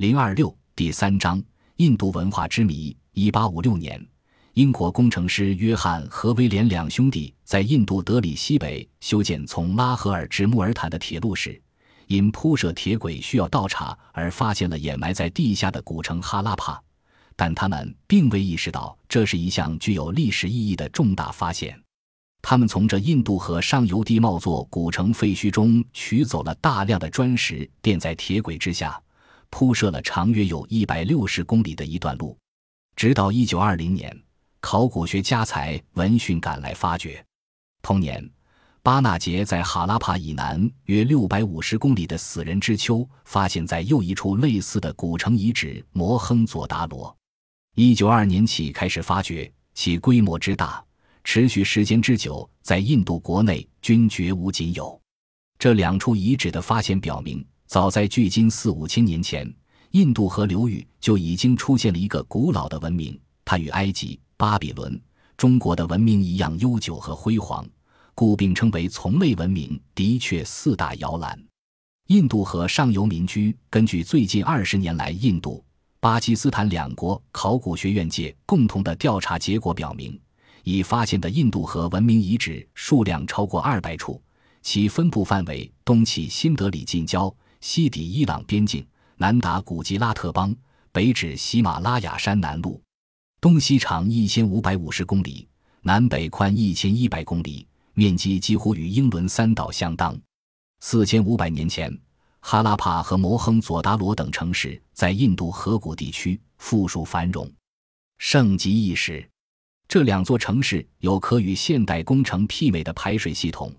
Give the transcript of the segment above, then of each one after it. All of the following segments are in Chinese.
零二六第三章：印度文化之谜。一八五六年，英国工程师约翰和威廉两兄弟在印度德里西北修建从拉合尔至穆尔坦的铁路时，因铺设铁轨需要倒茶而发现了掩埋在地下的古城哈拉帕。但他们并未意识到这是一项具有历史意义的重大发现。他们从这印度河上游地貌作古城废墟中取走了大量的砖石，垫在铁轨之下。铺设了长约有一百六十公里的一段路，直到一九二零年，考古学家才闻讯赶来发掘。同年，巴纳杰在哈拉帕以南约六百五十公里的死人之丘，发现在又一处类似的古城遗址摩亨佐达罗。一九二年起开始发掘，其规模之大，持续时间之久，在印度国内均绝无仅有。这两处遗址的发现表明。早在距今四五千年前，印度河流域就已经出现了一个古老的文明，它与埃及、巴比伦、中国的文明一样悠久和辉煌，故并称为从类文明。的确，四大摇篮。印度河上游民居，根据最近二十年来印度、巴基斯坦两国考古学院界共同的调查结果表明，已发现的印度河文明遗址数量超过二百处，其分布范围东起新德里近郊。西抵伊朗边境，南达古吉拉特邦，北至喜马拉雅山南麓，东西长一千五百五十公里，南北宽一千一百公里，面积几乎与英伦三岛相当。四千五百年前，哈拉帕和摩亨佐达罗等城市在印度河谷地区富庶繁荣，盛极一时。这两座城市有可与现代工程媲美的排水系统，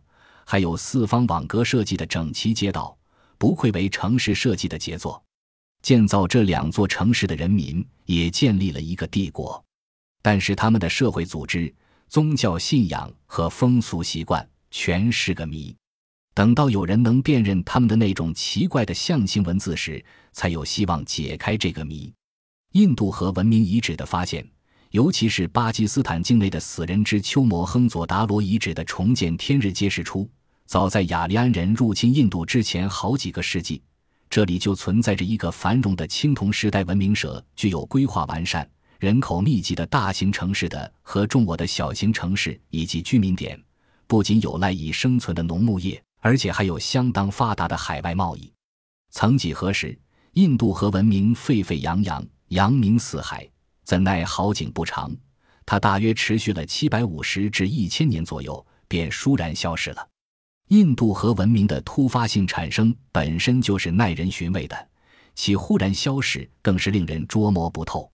还有四方网格设计的整齐街道。不愧为城市设计的杰作，建造这两座城市的人民也建立了一个帝国，但是他们的社会组织、宗教信仰和风俗习惯全是个谜。等到有人能辨认他们的那种奇怪的象形文字时，才有希望解开这个谜。印度河文明遗址的发现，尤其是巴基斯坦境内的死人之丘摩亨佐达罗遗址的重建，天日揭示出。早在雅利安人入侵印度之前好几个世纪，这里就存在着一个繁荣的青铜时代文明社，具有规划完善、人口密集的大型城市的和众我的小型城市以及居民点，不仅有赖以生存的农牧业，而且还有相当发达的海外贸易。曾几何时，印度河文明沸沸扬扬，扬名四海，怎奈好景不长，它大约持续了七百五十至一千年左右，便倏然消失了。印度河文明的突发性产生本身就是耐人寻味的，其忽然消失更是令人捉摸不透。